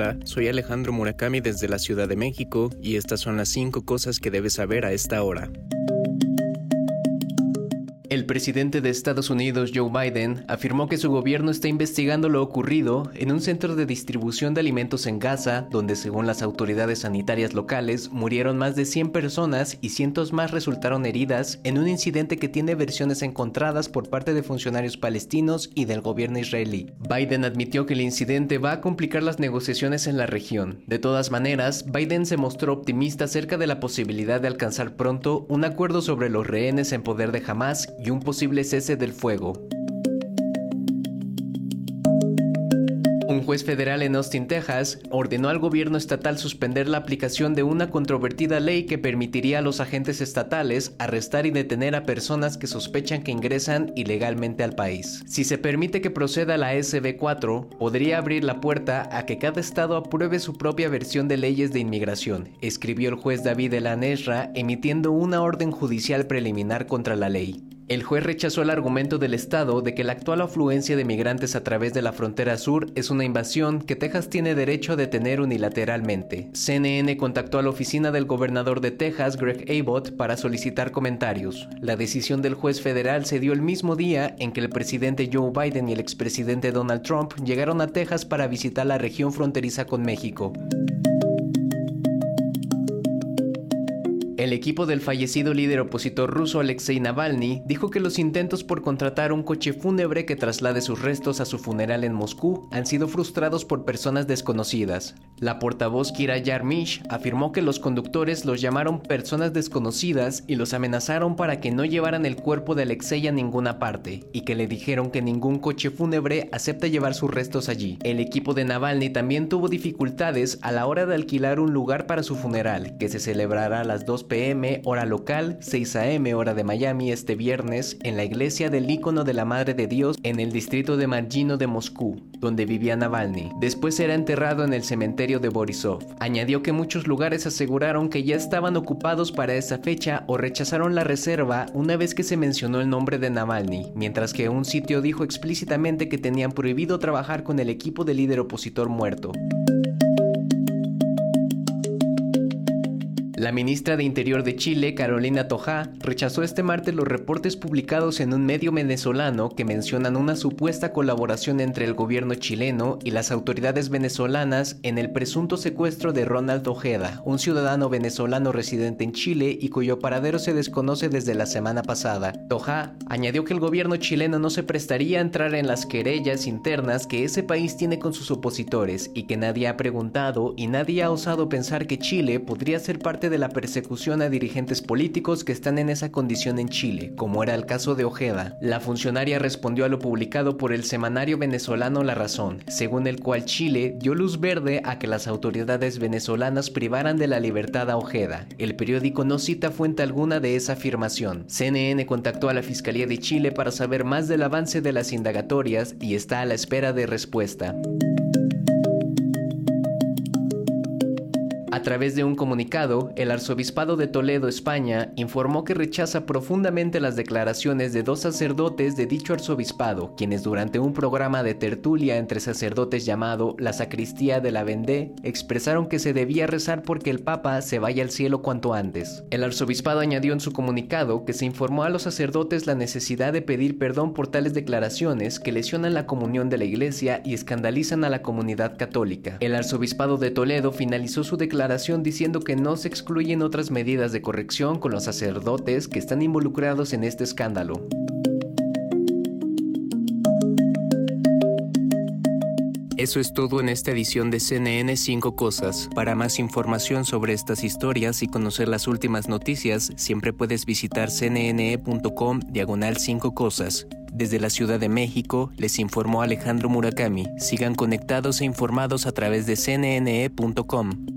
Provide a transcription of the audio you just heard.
Hola, soy Alejandro Murakami desde la Ciudad de México y estas son las 5 cosas que debes saber a esta hora. El presidente de Estados Unidos, Joe Biden, afirmó que su gobierno está investigando lo ocurrido en un centro de distribución de alimentos en Gaza, donde según las autoridades sanitarias locales murieron más de 100 personas y cientos más resultaron heridas en un incidente que tiene versiones encontradas por parte de funcionarios palestinos y del gobierno israelí. Biden admitió que el incidente va a complicar las negociaciones en la región. De todas maneras, Biden se mostró optimista acerca de la posibilidad de alcanzar pronto un acuerdo sobre los rehenes en poder de Hamas y un posible cese del fuego. Un juez federal en Austin, Texas, ordenó al gobierno estatal suspender la aplicación de una controvertida ley que permitiría a los agentes estatales arrestar y detener a personas que sospechan que ingresan ilegalmente al país. Si se permite que proceda la SB4, podría abrir la puerta a que cada estado apruebe su propia versión de leyes de inmigración, escribió el juez David Elanesra emitiendo una orden judicial preliminar contra la ley. El juez rechazó el argumento del Estado de que la actual afluencia de migrantes a través de la frontera sur es una invasión que Texas tiene derecho a detener unilateralmente. CNN contactó a la oficina del gobernador de Texas, Greg Abbott, para solicitar comentarios. La decisión del juez federal se dio el mismo día en que el presidente Joe Biden y el expresidente Donald Trump llegaron a Texas para visitar la región fronteriza con México. El equipo del fallecido líder opositor ruso Alexei Navalny dijo que los intentos por contratar un coche fúnebre que traslade sus restos a su funeral en Moscú han sido frustrados por personas desconocidas. La portavoz Kira Yarmish afirmó que los conductores los llamaron personas desconocidas y los amenazaron para que no llevaran el cuerpo de Alexei a ninguna parte y que le dijeron que ningún coche fúnebre acepta llevar sus restos allí. El equipo de Navalny también tuvo dificultades a la hora de alquilar un lugar para su funeral, que se celebrará a las 2 pm hora local, 6 am hora de Miami este viernes en la iglesia del ícono de la Madre de Dios en el distrito de Margino de Moscú, donde vivía Navalny. Después será enterrado en el cementerio de Borisov. Añadió que muchos lugares aseguraron que ya estaban ocupados para esa fecha o rechazaron la reserva una vez que se mencionó el nombre de Navalny, mientras que un sitio dijo explícitamente que tenían prohibido trabajar con el equipo del líder opositor muerto. La ministra de Interior de Chile, Carolina Toja, rechazó este martes los reportes publicados en un medio venezolano que mencionan una supuesta colaboración entre el gobierno chileno y las autoridades venezolanas en el presunto secuestro de Ronald Ojeda, un ciudadano venezolano residente en Chile y cuyo paradero se desconoce desde la semana pasada. Toja añadió que el gobierno chileno no se prestaría a entrar en las querellas internas que ese país tiene con sus opositores y que nadie ha preguntado y nadie ha osado pensar que Chile podría ser parte de la persecución a dirigentes políticos que están en esa condición en Chile, como era el caso de Ojeda. La funcionaria respondió a lo publicado por el semanario venezolano La Razón, según el cual Chile dio luz verde a que las autoridades venezolanas privaran de la libertad a Ojeda. El periódico no cita fuente alguna de esa afirmación. CNN contactó a la Fiscalía de Chile para saber más del avance de las indagatorias y está a la espera de respuesta. A través de un comunicado, el arzobispado de Toledo, España, informó que rechaza profundamente las declaraciones de dos sacerdotes de dicho arzobispado, quienes durante un programa de tertulia entre sacerdotes llamado La Sacristía de la Vendée, expresaron que se debía rezar porque el Papa se vaya al cielo cuanto antes. El arzobispado añadió en su comunicado que se informó a los sacerdotes la necesidad de pedir perdón por tales declaraciones que lesionan la comunión de la Iglesia y escandalizan a la comunidad católica. El arzobispado de Toledo finalizó su declaración diciendo que no se excluyen otras medidas de corrección con los sacerdotes que están involucrados en este escándalo. Eso es todo en esta edición de CNN 5 Cosas. Para más información sobre estas historias y conocer las últimas noticias, siempre puedes visitar cnne.com diagonal 5 Cosas. Desde la Ciudad de México, les informó Alejandro Murakami. Sigan conectados e informados a través de cnne.com.